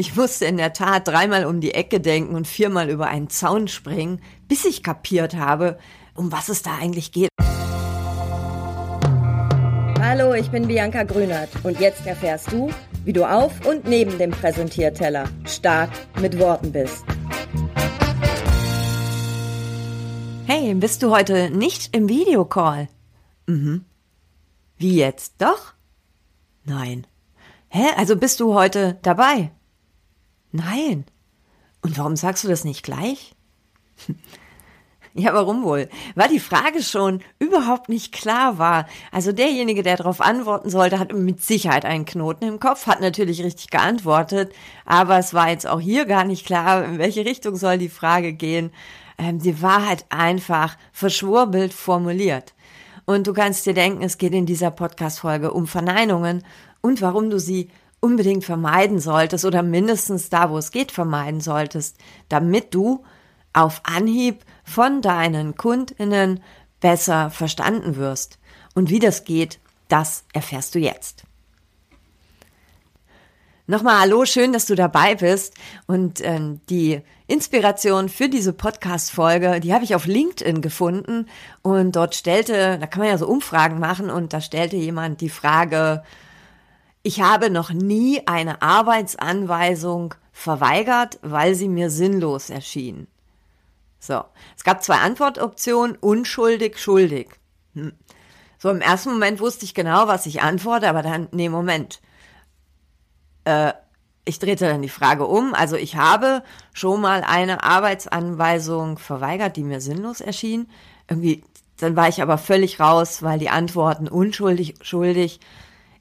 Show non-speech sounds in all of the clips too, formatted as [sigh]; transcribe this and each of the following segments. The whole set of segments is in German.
Ich musste in der Tat dreimal um die Ecke denken und viermal über einen Zaun springen, bis ich kapiert habe, um was es da eigentlich geht. Hallo, ich bin Bianca Grünert und jetzt erfährst du, wie du auf und neben dem Präsentierteller stark mit Worten bist. Hey, bist du heute nicht im Videocall? Mhm. Wie jetzt? Doch? Nein. Hä? Also bist du heute dabei? Nein. Und warum sagst du das nicht gleich? [laughs] Ja, warum wohl? Weil die Frage schon überhaupt nicht klar war. Also derjenige, der darauf antworten sollte, hat mit Sicherheit einen Knoten im Kopf, hat natürlich richtig geantwortet, aber es war jetzt auch hier gar nicht klar, in welche Richtung soll die Frage gehen. Ähm, sie war halt einfach verschwurbelt formuliert. Und du kannst dir denken, es geht in dieser Podcast-Folge um Verneinungen und warum du sie unbedingt vermeiden solltest oder mindestens da, wo es geht, vermeiden solltest, damit du auf Anhieb von deinen Kundinnen besser verstanden wirst. Und wie das geht, das erfährst du jetzt. Nochmal Hallo, schön, dass du dabei bist. Und ähm, die Inspiration für diese Podcast-Folge, die habe ich auf LinkedIn gefunden. Und dort stellte, da kann man ja so Umfragen machen, und da stellte jemand die Frage, ich habe noch nie eine Arbeitsanweisung verweigert, weil sie mir sinnlos erschien. So, es gab zwei Antwortoptionen, unschuldig, schuldig. Hm. So, im ersten Moment wusste ich genau, was ich antworte, aber dann, nee, Moment. Äh, ich drehte dann die Frage um. Also ich habe schon mal eine Arbeitsanweisung verweigert, die mir sinnlos erschien. Irgendwie, dann war ich aber völlig raus, weil die Antworten unschuldig, schuldig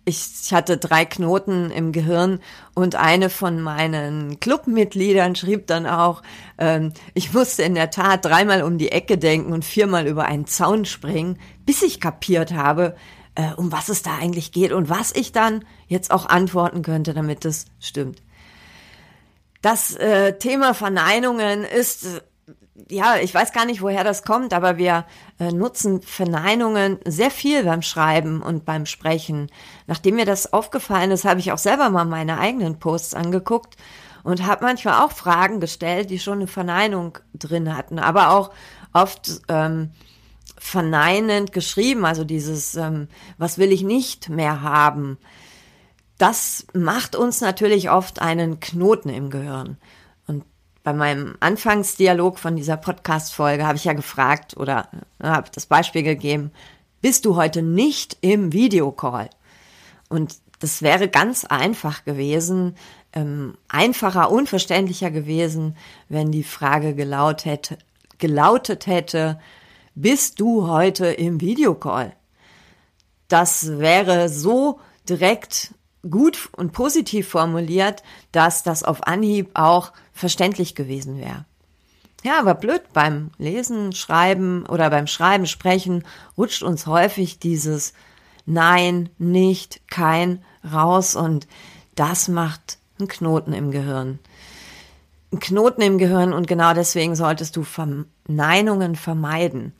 ich hatte drei Knoten im Gehirn und eine von meinen Clubmitgliedern schrieb dann auch, ähm, ich musste in der Tat dreimal um die Ecke denken und viermal über einen Zaun springen, bis ich kapiert habe, äh, um was es da eigentlich geht und was ich dann jetzt auch antworten könnte, damit es stimmt. Das äh, Thema Verneinungen ist ja, ich weiß gar nicht, woher das kommt, aber wir äh, nutzen Verneinungen sehr viel beim Schreiben und beim Sprechen. Nachdem mir das aufgefallen ist, habe ich auch selber mal meine eigenen Posts angeguckt und habe manchmal auch Fragen gestellt, die schon eine Verneinung drin hatten, aber auch oft ähm, verneinend geschrieben, also dieses, ähm, was will ich nicht mehr haben. Das macht uns natürlich oft einen Knoten im Gehirn bei meinem Anfangsdialog von dieser Podcast-Folge habe ich ja gefragt oder äh, habe das Beispiel gegeben, bist du heute nicht im Videocall? Und das wäre ganz einfach gewesen, ähm, einfacher, unverständlicher gewesen, wenn die Frage gelaut hätte, gelautet hätte, bist du heute im Videocall? Das wäre so direkt gut und positiv formuliert, dass das auf Anhieb auch verständlich gewesen wäre. Ja, aber blöd beim Lesen, Schreiben oder beim Schreiben, Sprechen rutscht uns häufig dieses Nein, nicht, kein raus und das macht einen Knoten im Gehirn. Ein Knoten im Gehirn und genau deswegen solltest du Verneinungen vermeiden.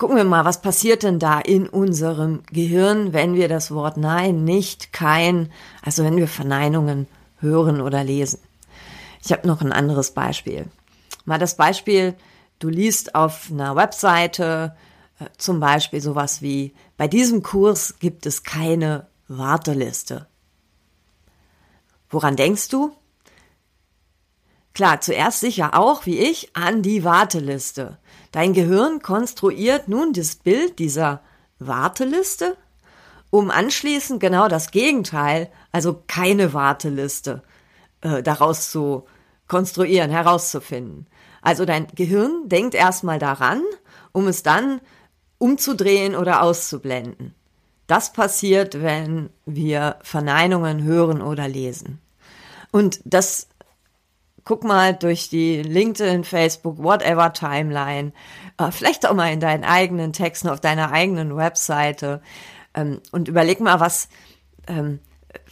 Gucken wir mal, was passiert denn da in unserem Gehirn, wenn wir das Wort Nein, nicht, kein, also wenn wir Verneinungen hören oder lesen. Ich habe noch ein anderes Beispiel. Mal das Beispiel, du liest auf einer Webseite äh, zum Beispiel sowas wie, bei diesem Kurs gibt es keine Warteliste. Woran denkst du? Klar, zuerst sicher auch, wie ich, an die Warteliste. Dein Gehirn konstruiert nun das Bild dieser Warteliste, um anschließend genau das Gegenteil, also keine Warteliste, äh, daraus zu konstruieren, herauszufinden. Also dein Gehirn denkt erstmal daran, um es dann umzudrehen oder auszublenden. Das passiert, wenn wir Verneinungen hören oder lesen. Und das guck mal durch die LinkedIn, Facebook, whatever Timeline, äh, vielleicht auch mal in deinen eigenen Texten auf deiner eigenen Webseite ähm, und überleg mal, was, ähm,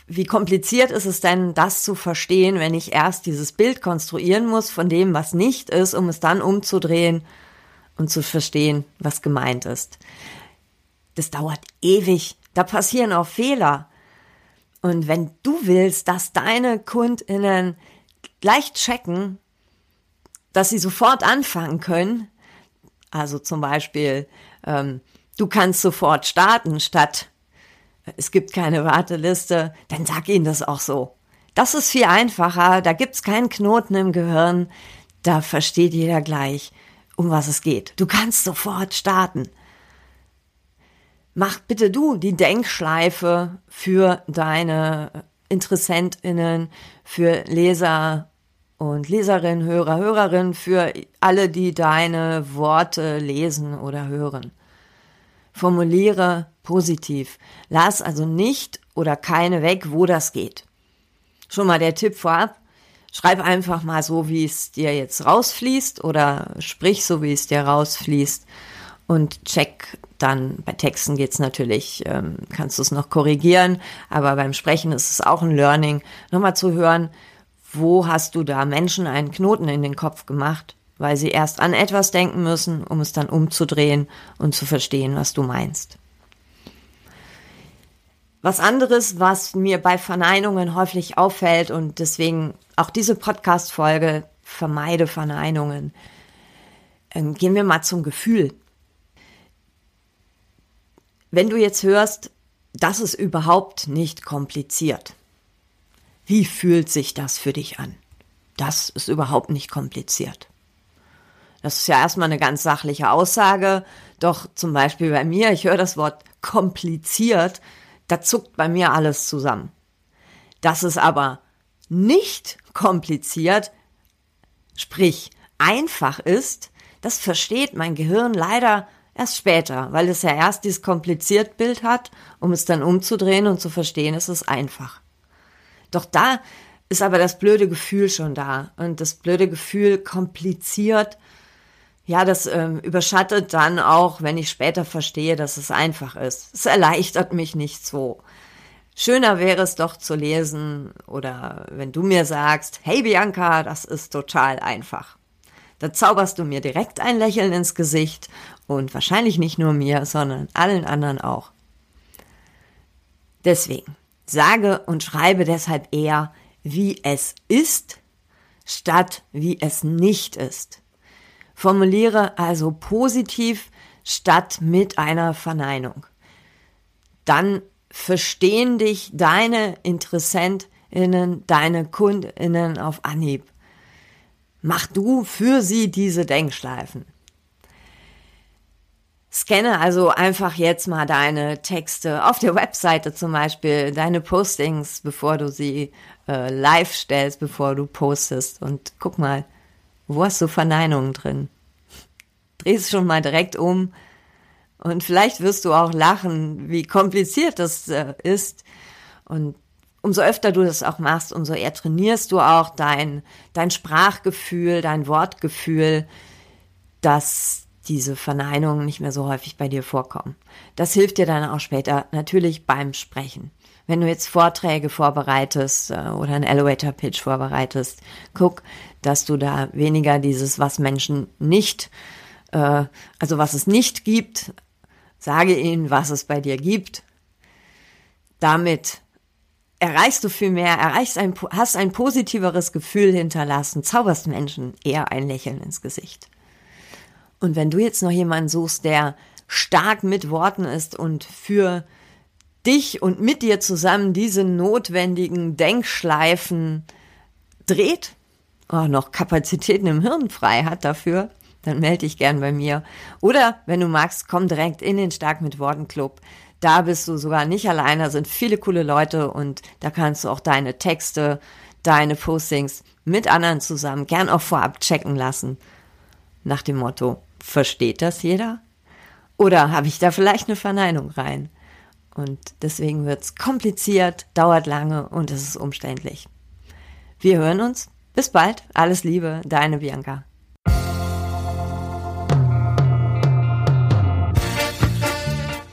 wie kompliziert ist es denn, das zu verstehen, wenn ich erst dieses Bild konstruieren muss von dem, was nicht ist, um es dann umzudrehen und zu verstehen, was gemeint ist. Das dauert ewig. Da passieren auch Fehler. Und wenn du willst, dass deine KundInnen gleich checken, dass sie sofort anfangen können. Also zum Beispiel, ähm, du kannst sofort starten statt es gibt keine Warteliste, dann sag ihnen das auch so. Das ist viel einfacher, da gibt's keinen Knoten im Gehirn, da versteht jeder gleich, um was es geht. Du kannst sofort starten. Mach bitte du die Denkschleife für deine Interessentinnen, für Leser und Leserinnen, Hörer, Hörerinnen, für alle, die deine Worte lesen oder hören. Formuliere positiv. Lass also nicht oder keine weg, wo das geht. Schon mal der Tipp vorab. Schreib einfach mal so, wie es dir jetzt rausfließt oder sprich so, wie es dir rausfließt und check dann. Bei Texten geht's natürlich, ähm, kannst du es noch korrigieren, aber beim Sprechen ist es auch ein Learning, nochmal zu hören, wo hast du da Menschen einen Knoten in den Kopf gemacht, weil sie erst an etwas denken müssen, um es dann umzudrehen und zu verstehen, was du meinst. Was anderes, was mir bei Verneinungen häufig auffällt und deswegen auch diese Podcast-Folge vermeide Verneinungen. Ähm, gehen wir mal zum Gefühl. Wenn du jetzt hörst, das ist überhaupt nicht kompliziert. Wie fühlt sich das für dich an? Das ist überhaupt nicht kompliziert. Das ist ja erstmal eine ganz sachliche Aussage. Doch zum Beispiel bei mir, ich höre das Wort kompliziert da zuckt bei mir alles zusammen. Dass es aber nicht kompliziert, sprich einfach ist, das versteht mein Gehirn leider erst später, weil es ja erst dieses kompliziert Bild hat, um es dann umzudrehen und zu verstehen, es ist einfach. Doch da ist aber das blöde Gefühl schon da. Und das blöde Gefühl kompliziert ja, das ähm, überschattet dann auch, wenn ich später verstehe, dass es einfach ist. Es erleichtert mich nicht so. Schöner wäre es doch zu lesen oder wenn du mir sagst, hey Bianca, das ist total einfach. Da zauberst du mir direkt ein Lächeln ins Gesicht und wahrscheinlich nicht nur mir, sondern allen anderen auch. Deswegen sage und schreibe deshalb eher, wie es ist, statt wie es nicht ist. Formuliere also positiv statt mit einer Verneinung. Dann verstehen dich deine Interessentinnen, deine Kundinnen auf Anhieb. Mach du für sie diese Denkschleifen. Scanne also einfach jetzt mal deine Texte auf der Webseite zum Beispiel, deine Postings, bevor du sie äh, live stellst, bevor du postest und guck mal, wo hast du Verneinungen drin? Dreh es schon mal direkt um und vielleicht wirst du auch lachen, wie kompliziert das äh, ist. Und umso öfter du das auch machst, umso eher trainierst du auch dein, dein Sprachgefühl, dein Wortgefühl, dass diese Verneinungen nicht mehr so häufig bei dir vorkommen. Das hilft dir dann auch später natürlich beim Sprechen. Wenn du jetzt Vorträge vorbereitest äh, oder einen Elevator Pitch vorbereitest, guck, dass du da weniger dieses, was Menschen nicht, äh, also was es nicht gibt, sage ihnen, was es bei dir gibt. Damit erreichst du viel mehr, erreichst ein, hast ein positiveres Gefühl hinterlassen, zauberst Menschen eher ein Lächeln ins Gesicht. Und wenn du jetzt noch jemanden suchst, der stark mit Worten ist und für dich und mit dir zusammen diese notwendigen Denkschleifen dreht, oh, noch Kapazitäten im Hirn frei hat dafür, dann melde dich gern bei mir. Oder wenn du magst, komm direkt in den Stark mit Worten Club. Da bist du sogar nicht alleine, da sind viele coole Leute und da kannst du auch deine Texte, deine Postings mit anderen zusammen gern auch vorab checken lassen. Nach dem Motto, versteht das jeder? Oder habe ich da vielleicht eine Verneinung rein? Und deswegen wird's kompliziert, dauert lange und es ist umständlich. Wir hören uns. Bis bald. Alles Liebe, deine Bianca.